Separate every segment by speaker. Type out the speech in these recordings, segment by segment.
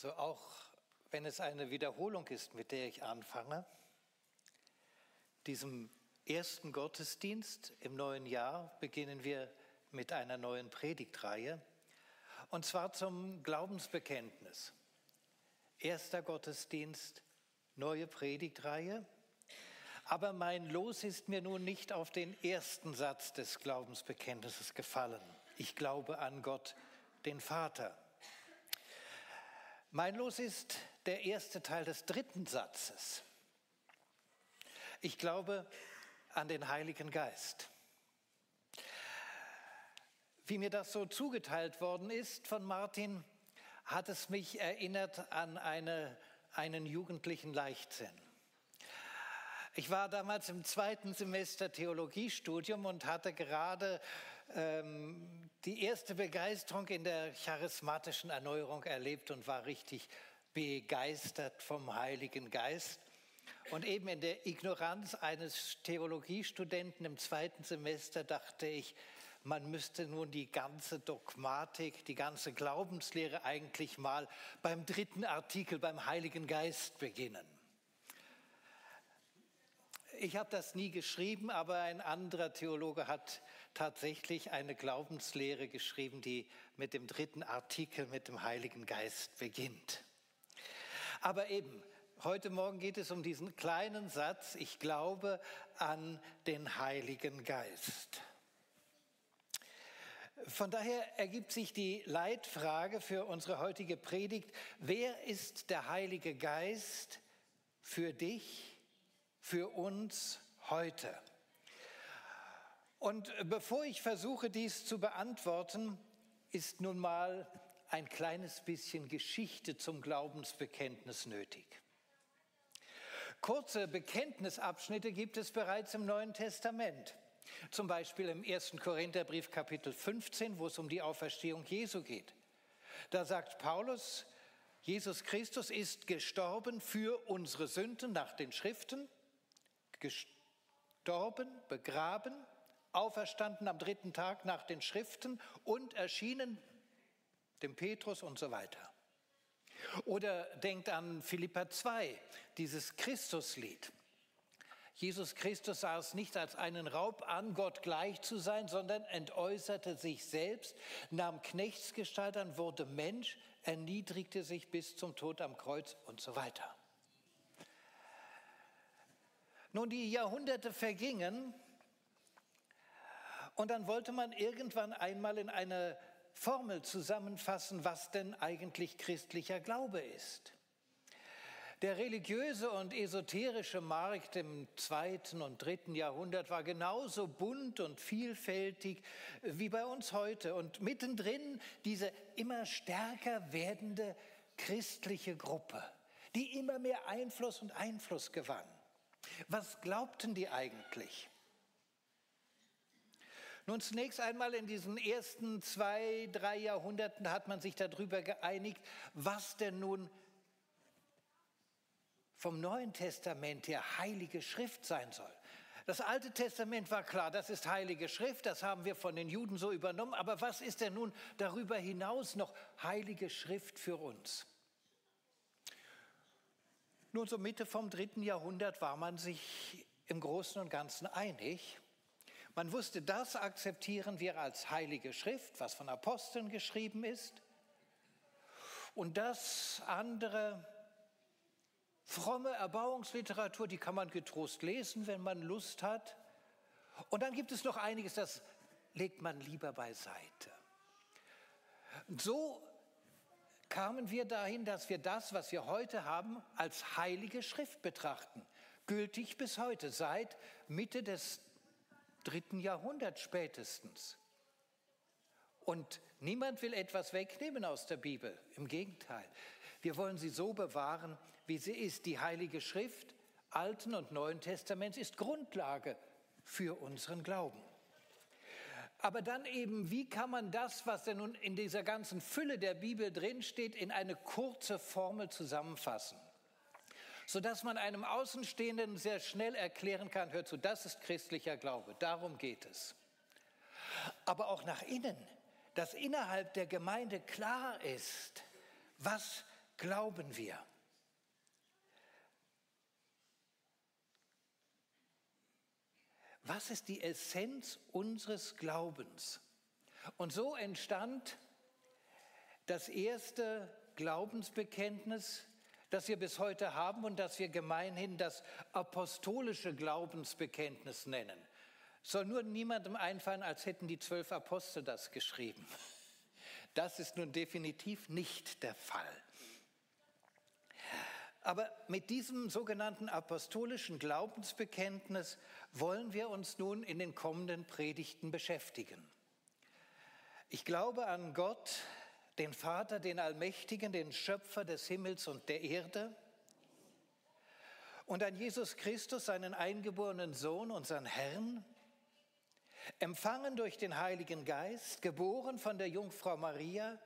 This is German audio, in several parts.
Speaker 1: So auch wenn es eine Wiederholung ist, mit der ich anfange, diesem ersten Gottesdienst im neuen Jahr beginnen wir mit einer neuen Predigtreihe und zwar zum Glaubensbekenntnis. Erster Gottesdienst, neue Predigtreihe. Aber mein Los ist mir nun nicht auf den ersten Satz des Glaubensbekenntnisses gefallen. Ich glaube an Gott, den Vater. Mein Los ist der erste Teil des dritten Satzes. Ich glaube an den Heiligen Geist. Wie mir das so zugeteilt worden ist von Martin, hat es mich erinnert an eine, einen jugendlichen Leichtsinn. Ich war damals im zweiten Semester Theologiestudium und hatte gerade ähm, die erste Begeisterung in der charismatischen Erneuerung erlebt und war richtig begeistert vom Heiligen Geist. Und eben in der Ignoranz eines Theologiestudenten im zweiten Semester dachte ich, man müsste nun die ganze Dogmatik, die ganze Glaubenslehre eigentlich mal beim dritten Artikel, beim Heiligen Geist beginnen. Ich habe das nie geschrieben, aber ein anderer Theologe hat tatsächlich eine Glaubenslehre geschrieben, die mit dem dritten Artikel, mit dem Heiligen Geist beginnt. Aber eben, heute Morgen geht es um diesen kleinen Satz, ich glaube an den Heiligen Geist. Von daher ergibt sich die Leitfrage für unsere heutige Predigt, wer ist der Heilige Geist für dich? Für uns heute. Und bevor ich versuche, dies zu beantworten, ist nun mal ein kleines bisschen Geschichte zum Glaubensbekenntnis nötig. Kurze Bekenntnisabschnitte gibt es bereits im Neuen Testament. Zum Beispiel im 1. Korintherbrief Kapitel 15, wo es um die Auferstehung Jesu geht. Da sagt Paulus, Jesus Christus ist gestorben für unsere Sünden nach den Schriften gestorben, begraben, auferstanden am dritten Tag nach den Schriften und erschienen dem Petrus und so weiter. Oder denkt an Philippa 2, dieses Christuslied. Jesus Christus sah es nicht als einen Raub an, Gott gleich zu sein, sondern entäußerte sich selbst, nahm Knechtsgestalt an, wurde Mensch, erniedrigte sich bis zum Tod am Kreuz und so weiter. Nun, die Jahrhunderte vergingen und dann wollte man irgendwann einmal in eine Formel zusammenfassen, was denn eigentlich christlicher Glaube ist. Der religiöse und esoterische Markt im zweiten und dritten Jahrhundert war genauso bunt und vielfältig wie bei uns heute. Und mittendrin diese immer stärker werdende christliche Gruppe, die immer mehr Einfluss und Einfluss gewann. Was glaubten die eigentlich? Nun, zunächst einmal in diesen ersten zwei, drei Jahrhunderten hat man sich darüber geeinigt, was denn nun vom Neuen Testament her heilige Schrift sein soll. Das Alte Testament war klar, das ist heilige Schrift, das haben wir von den Juden so übernommen, aber was ist denn nun darüber hinaus noch heilige Schrift für uns? Nun, so Mitte vom dritten Jahrhundert war man sich im Großen und Ganzen einig. Man wusste, das akzeptieren wir als heilige Schrift, was von Aposteln geschrieben ist. Und das andere, fromme Erbauungsliteratur, die kann man getrost lesen, wenn man Lust hat. Und dann gibt es noch einiges, das legt man lieber beiseite. So kamen wir dahin, dass wir das, was wir heute haben, als heilige Schrift betrachten. Gültig bis heute, seit Mitte des dritten Jahrhunderts spätestens. Und niemand will etwas wegnehmen aus der Bibel. Im Gegenteil. Wir wollen sie so bewahren, wie sie ist. Die Heilige Schrift Alten und Neuen Testaments ist Grundlage für unseren Glauben. Aber dann eben, wie kann man das, was denn nun in dieser ganzen Fülle der Bibel drinsteht, in eine kurze Formel zusammenfassen? Sodass man einem Außenstehenden sehr schnell erklären kann, hör zu, das ist christlicher Glaube, darum geht es. Aber auch nach innen, dass innerhalb der Gemeinde klar ist, was glauben wir? Was ist die Essenz unseres Glaubens? Und so entstand das erste Glaubensbekenntnis, das wir bis heute haben und das wir gemeinhin das apostolische Glaubensbekenntnis nennen. Soll nur niemandem einfallen, als hätten die zwölf Apostel das geschrieben. Das ist nun definitiv nicht der Fall. Aber mit diesem sogenannten apostolischen Glaubensbekenntnis wollen wir uns nun in den kommenden Predigten beschäftigen. Ich glaube an Gott, den Vater, den Allmächtigen, den Schöpfer des Himmels und der Erde und an Jesus Christus, seinen eingeborenen Sohn, unseren Herrn, empfangen durch den Heiligen Geist, geboren von der Jungfrau Maria,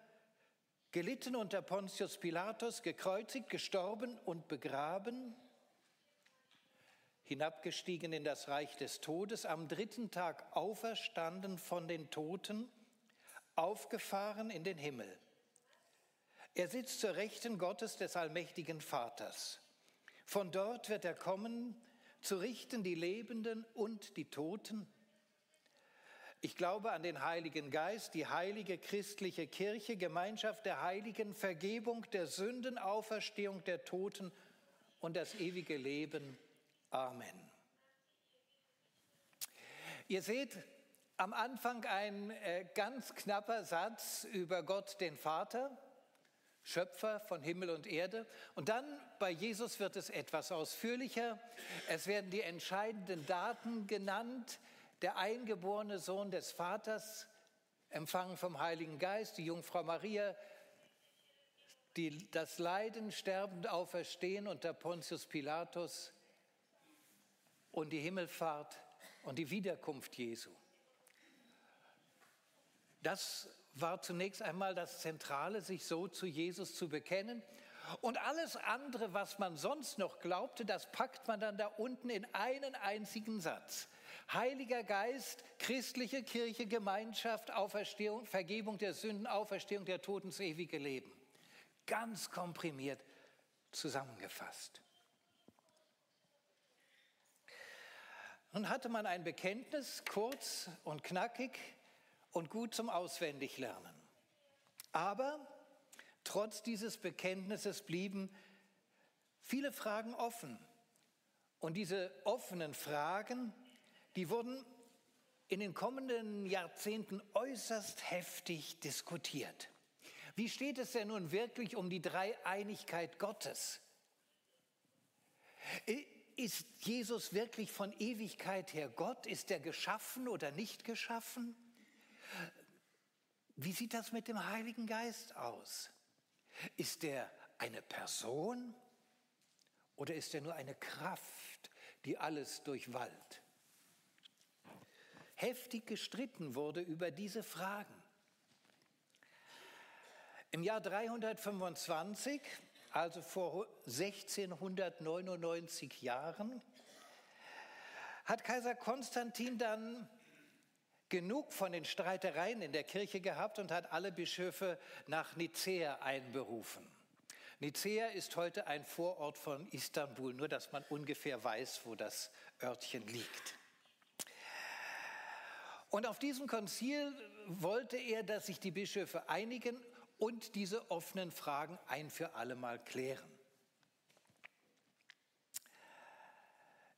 Speaker 1: gelitten unter Pontius Pilatus, gekreuzigt, gestorben und begraben, hinabgestiegen in das Reich des Todes, am dritten Tag auferstanden von den Toten, aufgefahren in den Himmel. Er sitzt zur Rechten Gottes des allmächtigen Vaters. Von dort wird er kommen, zu richten die Lebenden und die Toten. Ich glaube an den Heiligen Geist, die heilige christliche Kirche, Gemeinschaft der Heiligen, Vergebung der Sünden, Auferstehung der Toten und das ewige Leben. Amen. Ihr seht am Anfang ein äh, ganz knapper Satz über Gott den Vater, Schöpfer von Himmel und Erde. Und dann bei Jesus wird es etwas ausführlicher. Es werden die entscheidenden Daten genannt, der eingeborene Sohn des Vaters, empfangen vom Heiligen Geist, die Jungfrau Maria, die, das Leiden, Sterben, Auferstehen unter Pontius Pilatus und die Himmelfahrt und die Wiederkunft Jesu. Das war zunächst einmal das Zentrale, sich so zu Jesus zu bekennen. Und alles andere, was man sonst noch glaubte, das packt man dann da unten in einen einzigen Satz. Heiliger Geist, christliche Kirche, Gemeinschaft, Auferstehung, Vergebung der Sünden, Auferstehung der Toten, das ewige Leben. Ganz komprimiert zusammengefasst. Nun hatte man ein Bekenntnis, kurz und knackig und gut zum Auswendiglernen. Aber trotz dieses Bekenntnisses blieben viele Fragen offen. Und diese offenen Fragen die wurden in den kommenden Jahrzehnten äußerst heftig diskutiert. Wie steht es denn nun wirklich um die Dreieinigkeit Gottes? Ist Jesus wirklich von Ewigkeit her Gott? Ist er geschaffen oder nicht geschaffen? Wie sieht das mit dem Heiligen Geist aus? Ist er eine Person oder ist er nur eine Kraft, die alles durchwallt? Heftig gestritten wurde über diese Fragen. Im Jahr 325, also vor 1699 Jahren, hat Kaiser Konstantin dann genug von den Streitereien in der Kirche gehabt und hat alle Bischöfe nach Nicäa einberufen. Nicäa ist heute ein Vorort von Istanbul, nur dass man ungefähr weiß, wo das Örtchen liegt. Und auf diesem Konzil wollte er, dass sich die Bischöfe einigen und diese offenen Fragen ein für alle Mal klären.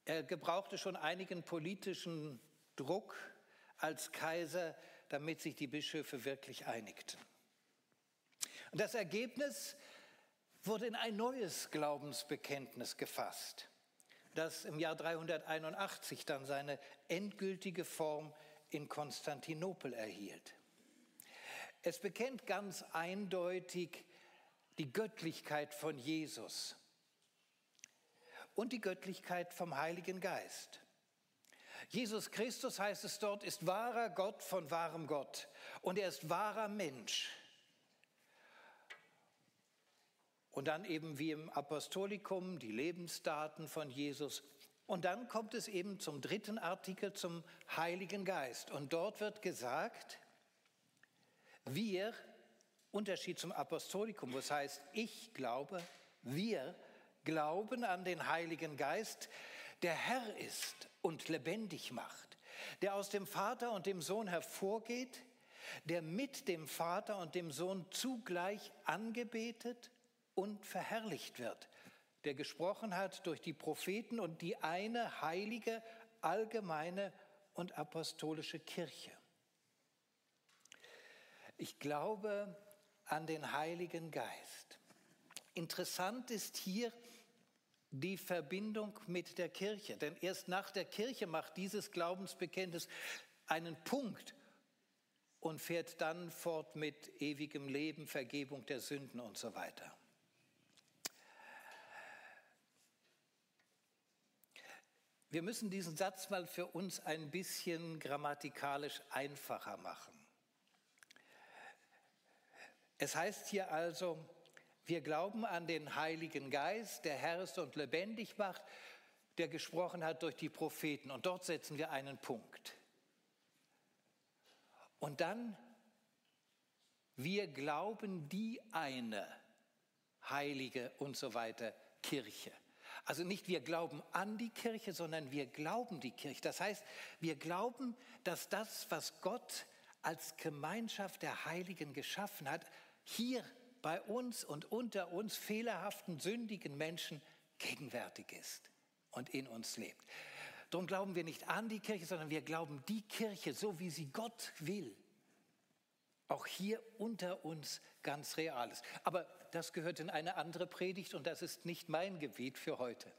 Speaker 1: Er gebrauchte schon einigen politischen Druck als Kaiser, damit sich die Bischöfe wirklich einigten. Und das Ergebnis wurde in ein neues Glaubensbekenntnis gefasst, das im Jahr 381 dann seine endgültige Form in Konstantinopel erhielt. Es bekennt ganz eindeutig die Göttlichkeit von Jesus und die Göttlichkeit vom Heiligen Geist. Jesus Christus, heißt es dort, ist wahrer Gott von wahrem Gott und er ist wahrer Mensch. Und dann eben wie im Apostolikum die Lebensdaten von Jesus und dann kommt es eben zum dritten Artikel, zum Heiligen Geist. Und dort wird gesagt, wir Unterschied zum Apostolikum, wo es heißt, ich glaube, wir glauben an den Heiligen Geist, der Herr ist und lebendig macht, der aus dem Vater und dem Sohn hervorgeht, der mit dem Vater und dem Sohn zugleich angebetet und verherrlicht wird, der gesprochen hat durch die Propheten und die eine heilige, allgemeine und apostolische Kirche. Ich glaube an den Heiligen Geist. Interessant ist hier die Verbindung mit der Kirche, denn erst nach der Kirche macht dieses Glaubensbekenntnis einen Punkt und fährt dann fort mit ewigem Leben, Vergebung der Sünden und so weiter. Wir müssen diesen Satz mal für uns ein bisschen grammatikalisch einfacher machen. Es heißt hier also, wir glauben an den Heiligen Geist, der Herr ist und lebendig macht, der gesprochen hat durch die Propheten. Und dort setzen wir einen Punkt. Und dann, wir glauben die eine heilige und so weiter Kirche. Also nicht wir glauben an die Kirche, sondern wir glauben die Kirche. Das heißt, wir glauben, dass das, was Gott als Gemeinschaft der Heiligen geschaffen hat, hier bei uns und unter uns fehlerhaften, sündigen Menschen gegenwärtig ist und in uns lebt. Darum glauben wir nicht an die Kirche, sondern wir glauben die Kirche, so wie sie Gott will. Auch hier unter uns ganz real ist. Aber das gehört in eine andere Predigt und das ist nicht mein Gebiet für heute.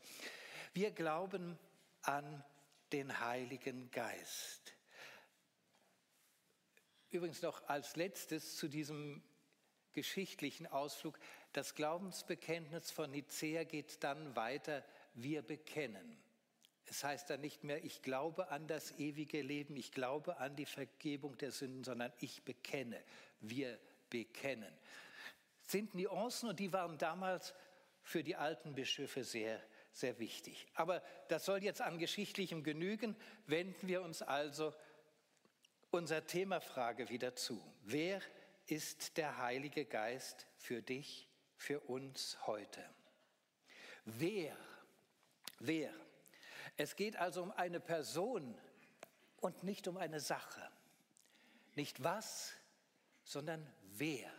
Speaker 1: Wir glauben an den Heiligen Geist. Übrigens noch als letztes zu diesem geschichtlichen Ausflug. Das Glaubensbekenntnis von Nicäa geht dann weiter, wir bekennen. Es heißt dann nicht mehr, ich glaube an das ewige Leben, ich glaube an die Vergebung der Sünden, sondern ich bekenne, wir bekennen. Sind Nuancen und die waren damals für die alten Bischöfe sehr, sehr wichtig. Aber das soll jetzt an Geschichtlichem genügen. Wenden wir uns also unserer Themafrage wieder zu. Wer ist der Heilige Geist für dich, für uns heute? Wer? Wer? Es geht also um eine Person und nicht um eine Sache. Nicht was, sondern wer.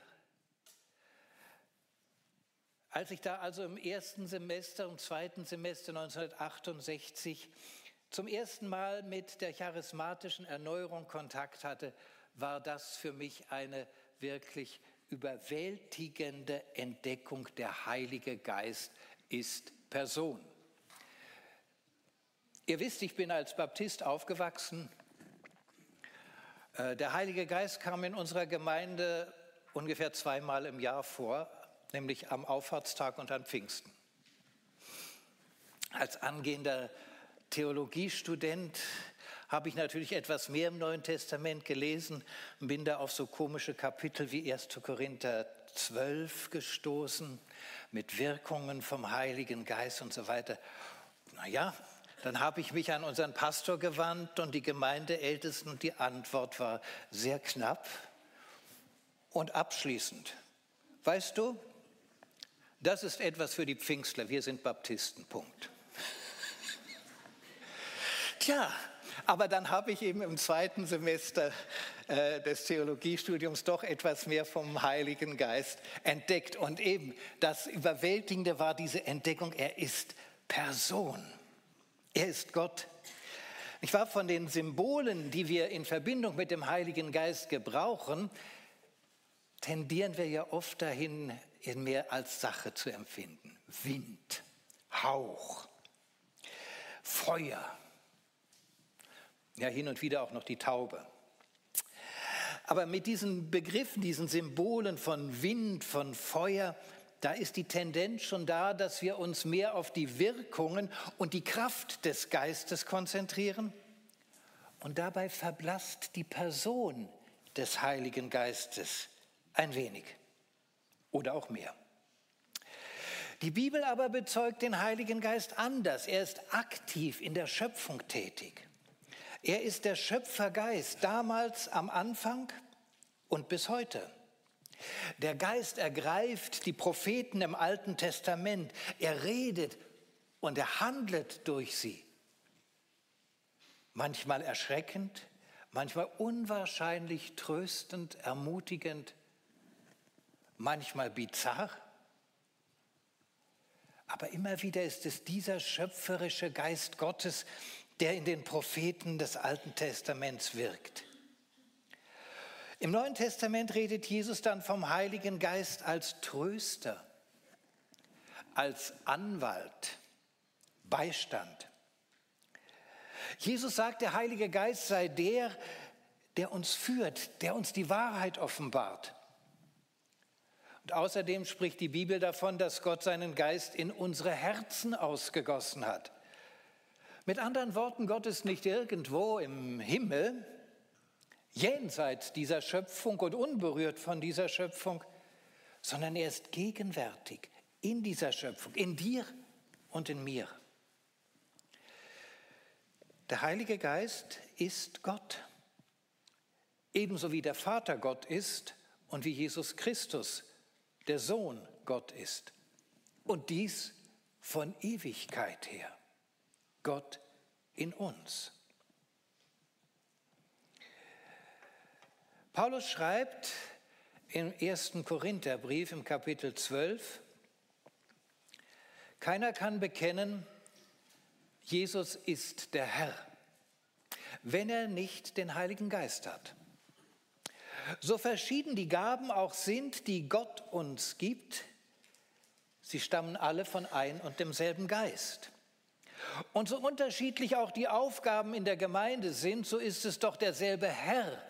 Speaker 1: Als ich da also im ersten Semester und zweiten Semester 1968 zum ersten Mal mit der charismatischen Erneuerung Kontakt hatte, war das für mich eine wirklich überwältigende Entdeckung, der Heilige Geist ist Person. Ihr wisst, ich bin als Baptist aufgewachsen. Äh, der Heilige Geist kam in unserer Gemeinde ungefähr zweimal im Jahr vor, nämlich am Auffahrtstag und an Pfingsten. Als angehender Theologiestudent habe ich natürlich etwas mehr im Neuen Testament gelesen und bin da auf so komische Kapitel wie 1. Korinther 12 gestoßen mit Wirkungen vom Heiligen Geist und so weiter. Naja, dann habe ich mich an unseren Pastor gewandt und die Gemeindeältesten und die Antwort war sehr knapp und abschließend. Weißt du, das ist etwas für die Pfingstler, wir sind Baptisten, Punkt. Tja, aber dann habe ich eben im zweiten Semester äh, des Theologiestudiums doch etwas mehr vom Heiligen Geist entdeckt. Und eben das Überwältigende war diese Entdeckung, er ist Person. Er ist Gott. Ich war von den Symbolen, die wir in Verbindung mit dem Heiligen Geist gebrauchen, tendieren wir ja oft dahin, ihn mehr als Sache zu empfinden. Wind, Hauch, Feuer, ja hin und wieder auch noch die Taube. Aber mit diesen Begriffen, diesen Symbolen von Wind, von Feuer, da ist die Tendenz schon da, dass wir uns mehr auf die Wirkungen und die Kraft des Geistes konzentrieren. Und dabei verblasst die Person des Heiligen Geistes ein wenig oder auch mehr. Die Bibel aber bezeugt den Heiligen Geist anders. Er ist aktiv in der Schöpfung tätig. Er ist der Schöpfergeist damals am Anfang und bis heute. Der Geist ergreift die Propheten im Alten Testament. Er redet und er handelt durch sie. Manchmal erschreckend, manchmal unwahrscheinlich tröstend, ermutigend, manchmal bizarr. Aber immer wieder ist es dieser schöpferische Geist Gottes, der in den Propheten des Alten Testaments wirkt. Im Neuen Testament redet Jesus dann vom Heiligen Geist als Tröster, als Anwalt, Beistand. Jesus sagt, der Heilige Geist sei der, der uns führt, der uns die Wahrheit offenbart. Außerdem spricht die Bibel davon, dass Gott seinen Geist in unsere Herzen ausgegossen hat. Mit anderen Worten, Gott ist nicht irgendwo im Himmel, jenseits dieser Schöpfung und unberührt von dieser Schöpfung, sondern er ist gegenwärtig in dieser Schöpfung, in dir und in mir. Der Heilige Geist ist Gott, ebenso wie der Vater Gott ist und wie Jesus Christus, der Sohn Gott ist. Und dies von Ewigkeit her. Gott in uns. Paulus schreibt im ersten Korintherbrief im Kapitel 12, keiner kann bekennen, Jesus ist der Herr, wenn er nicht den Heiligen Geist hat. So verschieden die Gaben auch sind, die Gott uns gibt, sie stammen alle von ein und demselben Geist. Und so unterschiedlich auch die Aufgaben in der Gemeinde sind, so ist es doch derselbe Herr,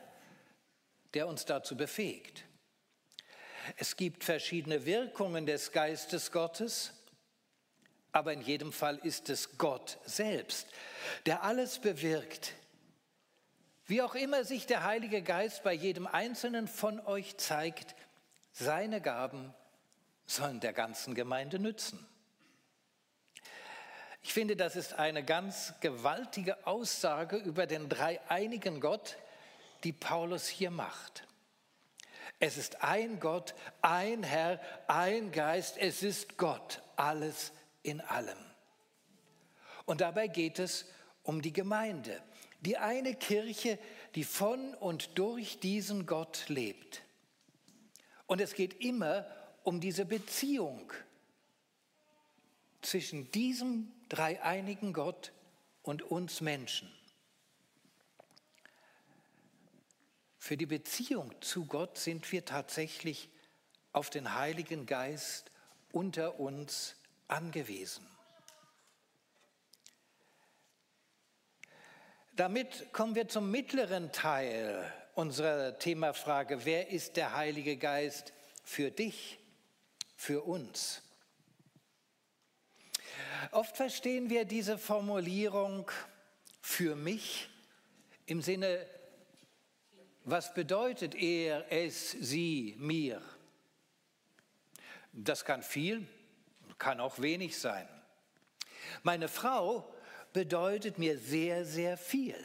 Speaker 1: der uns dazu befähigt. Es gibt verschiedene Wirkungen des Geistes Gottes, aber in jedem Fall ist es Gott selbst, der alles bewirkt. Wie auch immer sich der Heilige Geist bei jedem Einzelnen von euch zeigt, seine Gaben sollen der ganzen Gemeinde nützen. Ich finde, das ist eine ganz gewaltige Aussage über den dreieinigen Gott, die Paulus hier macht. Es ist ein Gott, ein Herr, ein Geist, es ist Gott, alles in allem. Und dabei geht es um die Gemeinde, die eine Kirche, die von und durch diesen Gott lebt. Und es geht immer um diese Beziehung zwischen diesem dreieinigen Gott und uns Menschen. Für die Beziehung zu Gott sind wir tatsächlich auf den Heiligen Geist unter uns angewiesen. Damit kommen wir zum mittleren Teil unserer Themafrage. Wer ist der Heilige Geist für dich, für uns? Oft verstehen wir diese Formulierung für mich im Sinne, was bedeutet er, es, sie, mir? Das kann viel, kann auch wenig sein. Meine Frau bedeutet mir sehr, sehr viel.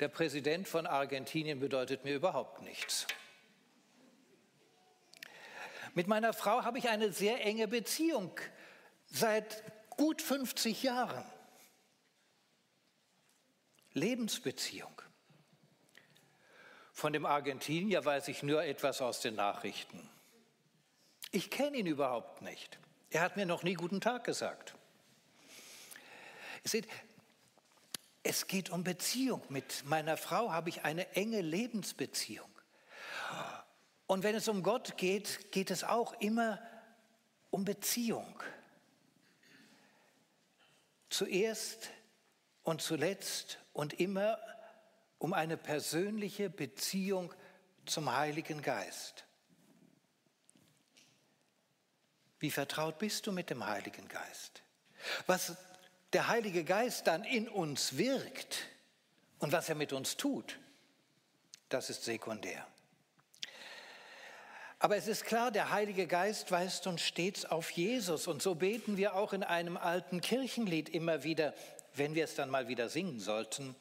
Speaker 1: Der Präsident von Argentinien bedeutet mir überhaupt nichts. Mit meiner Frau habe ich eine sehr enge Beziehung seit gut 50 Jahren. Lebensbeziehung. Von dem Argentinier weiß ich nur etwas aus den Nachrichten. Ich kenne ihn überhaupt nicht. Er hat mir noch nie guten Tag gesagt. Seht, es geht um Beziehung. Mit meiner Frau habe ich eine enge Lebensbeziehung. Und wenn es um Gott geht, geht es auch immer um Beziehung. Zuerst und zuletzt und immer um eine persönliche Beziehung zum Heiligen Geist. Wie vertraut bist du mit dem Heiligen Geist? Was der Heilige Geist dann in uns wirkt und was er mit uns tut, das ist sekundär. Aber es ist klar, der Heilige Geist weist uns stets auf Jesus. Und so beten wir auch in einem alten Kirchenlied immer wieder, wenn wir es dann mal wieder singen sollten.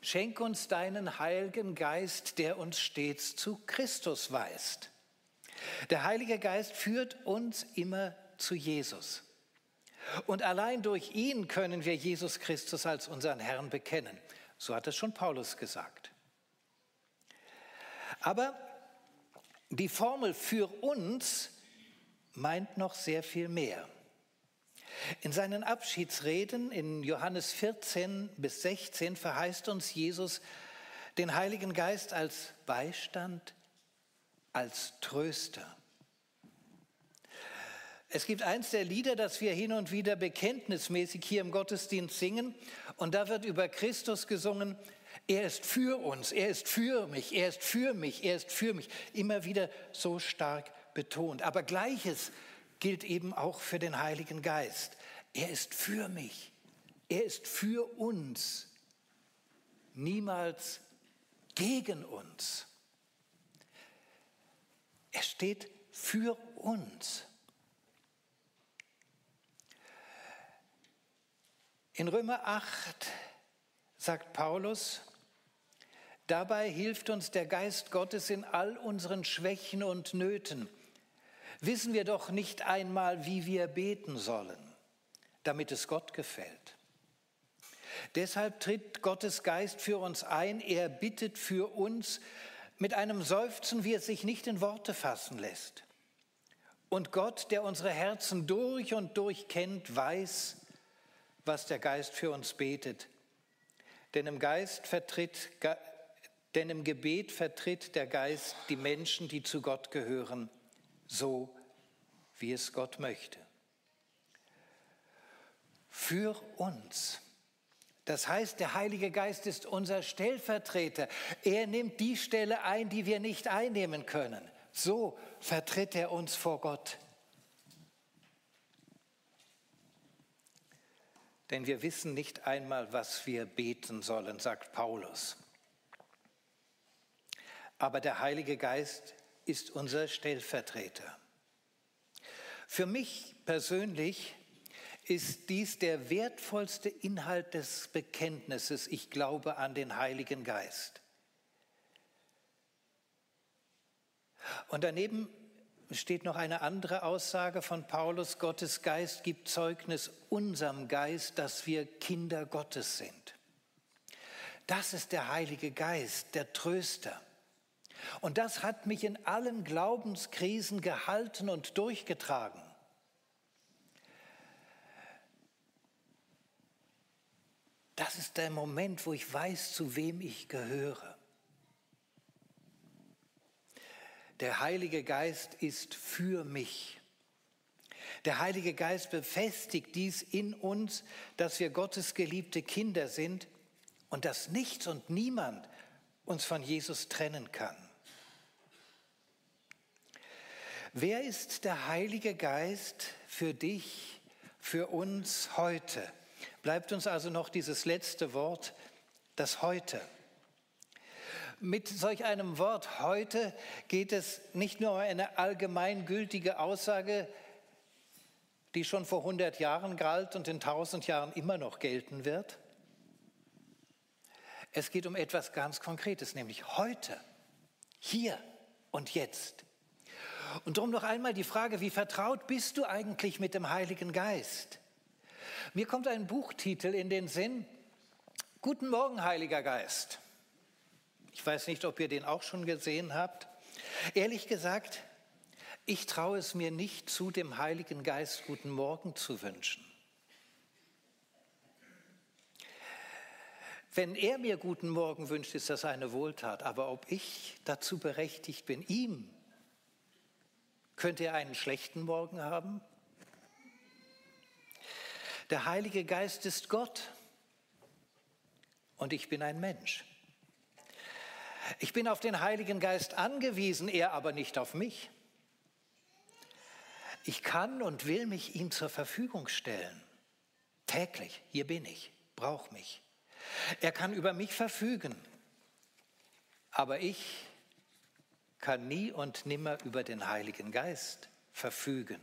Speaker 1: Schenk uns deinen Heiligen Geist, der uns stets zu Christus weist. Der Heilige Geist führt uns immer zu Jesus. Und allein durch ihn können wir Jesus Christus als unseren Herrn bekennen. So hat es schon Paulus gesagt. Aber die Formel für uns meint noch sehr viel mehr. In seinen Abschiedsreden in Johannes 14 bis 16 verheißt uns Jesus den Heiligen Geist als Beistand, als Tröster. Es gibt eins der Lieder, das wir hin und wieder bekenntnismäßig hier im Gottesdienst singen, und da wird über Christus gesungen, er ist für uns, er ist für mich, er ist für mich, er ist für mich. Immer wieder so stark betont. Aber gleiches gilt eben auch für den Heiligen Geist. Er ist für mich, er ist für uns, niemals gegen uns. Er steht für uns. In Römer 8 sagt Paulus, dabei hilft uns der Geist Gottes in all unseren Schwächen und Nöten. Wissen wir doch nicht einmal, wie wir beten sollen, damit es Gott gefällt. Deshalb tritt Gottes Geist für uns ein, er bittet für uns mit einem Seufzen, wie es sich nicht in Worte fassen lässt. Und Gott, der unsere Herzen durch und durch kennt, weiß, was der Geist für uns betet. Denn im Geist vertritt, denn im Gebet vertritt der Geist die Menschen, die zu Gott gehören, so wie es Gott möchte. Für uns. Das heißt, der Heilige Geist ist unser Stellvertreter. Er nimmt die Stelle ein, die wir nicht einnehmen können. So vertritt er uns vor Gott. Denn wir wissen nicht einmal, was wir beten sollen, sagt Paulus. Aber der Heilige Geist ist unser Stellvertreter. Für mich persönlich ist dies der wertvollste Inhalt des Bekenntnisses, ich glaube an den Heiligen Geist. Und daneben steht noch eine andere Aussage von Paulus, Gottes Geist gibt Zeugnis unserem Geist, dass wir Kinder Gottes sind. Das ist der Heilige Geist, der Tröster. Und das hat mich in allen Glaubenskrisen gehalten und durchgetragen. Das ist der Moment, wo ich weiß, zu wem ich gehöre. Der Heilige Geist ist für mich. Der Heilige Geist befestigt dies in uns, dass wir Gottes geliebte Kinder sind und dass nichts und niemand uns von Jesus trennen kann. Wer ist der Heilige Geist für dich, für uns heute? Bleibt uns also noch dieses letzte Wort, das heute. Mit solch einem Wort heute geht es nicht nur um eine allgemeingültige Aussage, die schon vor 100 Jahren galt und in 1000 Jahren immer noch gelten wird. Es geht um etwas ganz Konkretes, nämlich heute, hier und jetzt. Und darum noch einmal die Frage, wie vertraut bist du eigentlich mit dem Heiligen Geist? Mir kommt ein Buchtitel in den Sinn, Guten Morgen, Heiliger Geist. Ich weiß nicht, ob ihr den auch schon gesehen habt. Ehrlich gesagt, ich traue es mir nicht zu, dem Heiligen Geist guten Morgen zu wünschen. Wenn er mir guten Morgen wünscht, ist das eine Wohltat. Aber ob ich dazu berechtigt bin, ihm, könnte er einen schlechten Morgen haben? Der Heilige Geist ist Gott und ich bin ein Mensch. Ich bin auf den Heiligen Geist angewiesen, er aber nicht auf mich. Ich kann und will mich ihm zur Verfügung stellen. Täglich, hier bin ich, brauch mich. Er kann über mich verfügen, aber ich kann nie und nimmer über den Heiligen Geist verfügen.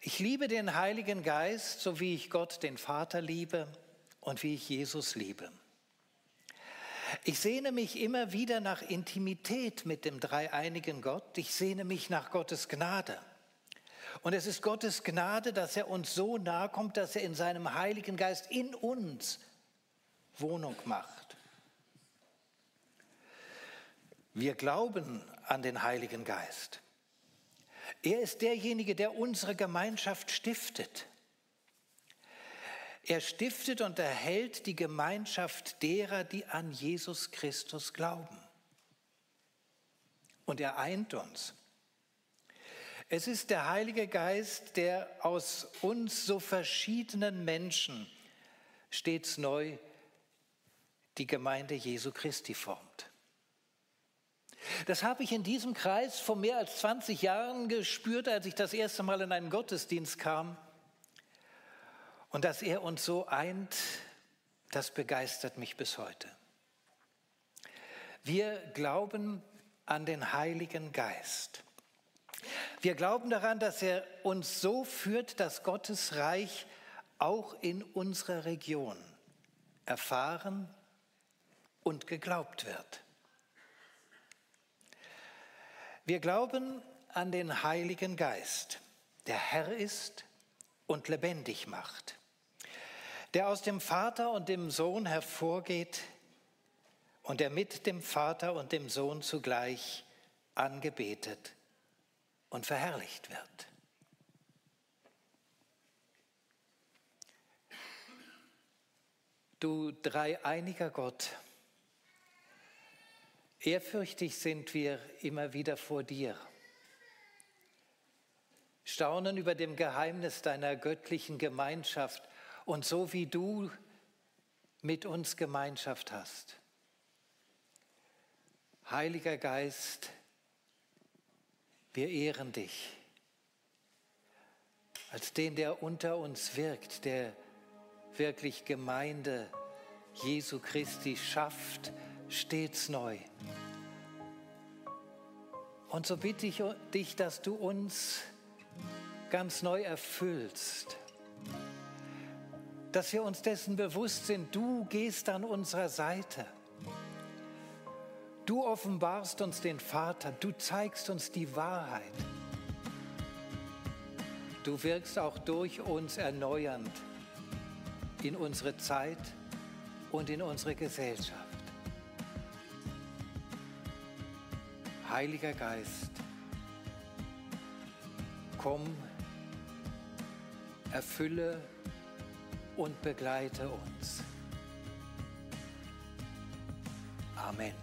Speaker 1: Ich liebe den Heiligen Geist, so wie ich Gott, den Vater, liebe und wie ich Jesus liebe. Ich sehne mich immer wieder nach Intimität mit dem dreieinigen Gott. Ich sehne mich nach Gottes Gnade. Und es ist Gottes Gnade, dass er uns so nahe kommt, dass er in seinem Heiligen Geist in uns Wohnung macht. Wir glauben an den Heiligen Geist. Er ist derjenige, der unsere Gemeinschaft stiftet. Er stiftet und erhält die Gemeinschaft derer, die an Jesus Christus glauben. Und er eint uns. Es ist der Heilige Geist, der aus uns so verschiedenen Menschen stets neu die Gemeinde Jesu Christi formt. Das habe ich in diesem Kreis vor mehr als 20 Jahren gespürt, als ich das erste Mal in einen Gottesdienst kam. Und dass er uns so eint, das begeistert mich bis heute. Wir glauben an den Heiligen Geist. Wir glauben daran, dass er uns so führt, dass Gottes Reich auch in unserer Region erfahren und geglaubt wird. Wir glauben an den Heiligen Geist, der Herr ist und lebendig macht, der aus dem Vater und dem Sohn hervorgeht und der mit dem Vater und dem Sohn zugleich angebetet und verherrlicht wird. Du dreieiniger Gott, Ehrfürchtig sind wir immer wieder vor dir, staunen über dem Geheimnis deiner göttlichen Gemeinschaft und so wie du mit uns Gemeinschaft hast. Heiliger Geist, wir ehren dich als den, der unter uns wirkt, der wirklich Gemeinde Jesu Christi schafft, stets neu. Und so bitte ich dich, dass du uns ganz neu erfüllst, dass wir uns dessen bewusst sind, du gehst an unserer Seite. Du offenbarst uns den Vater, du zeigst uns die Wahrheit. Du wirkst auch durch uns erneuernd in unsere Zeit und in unsere Gesellschaft. Heiliger Geist, komm, erfülle und begleite uns. Amen.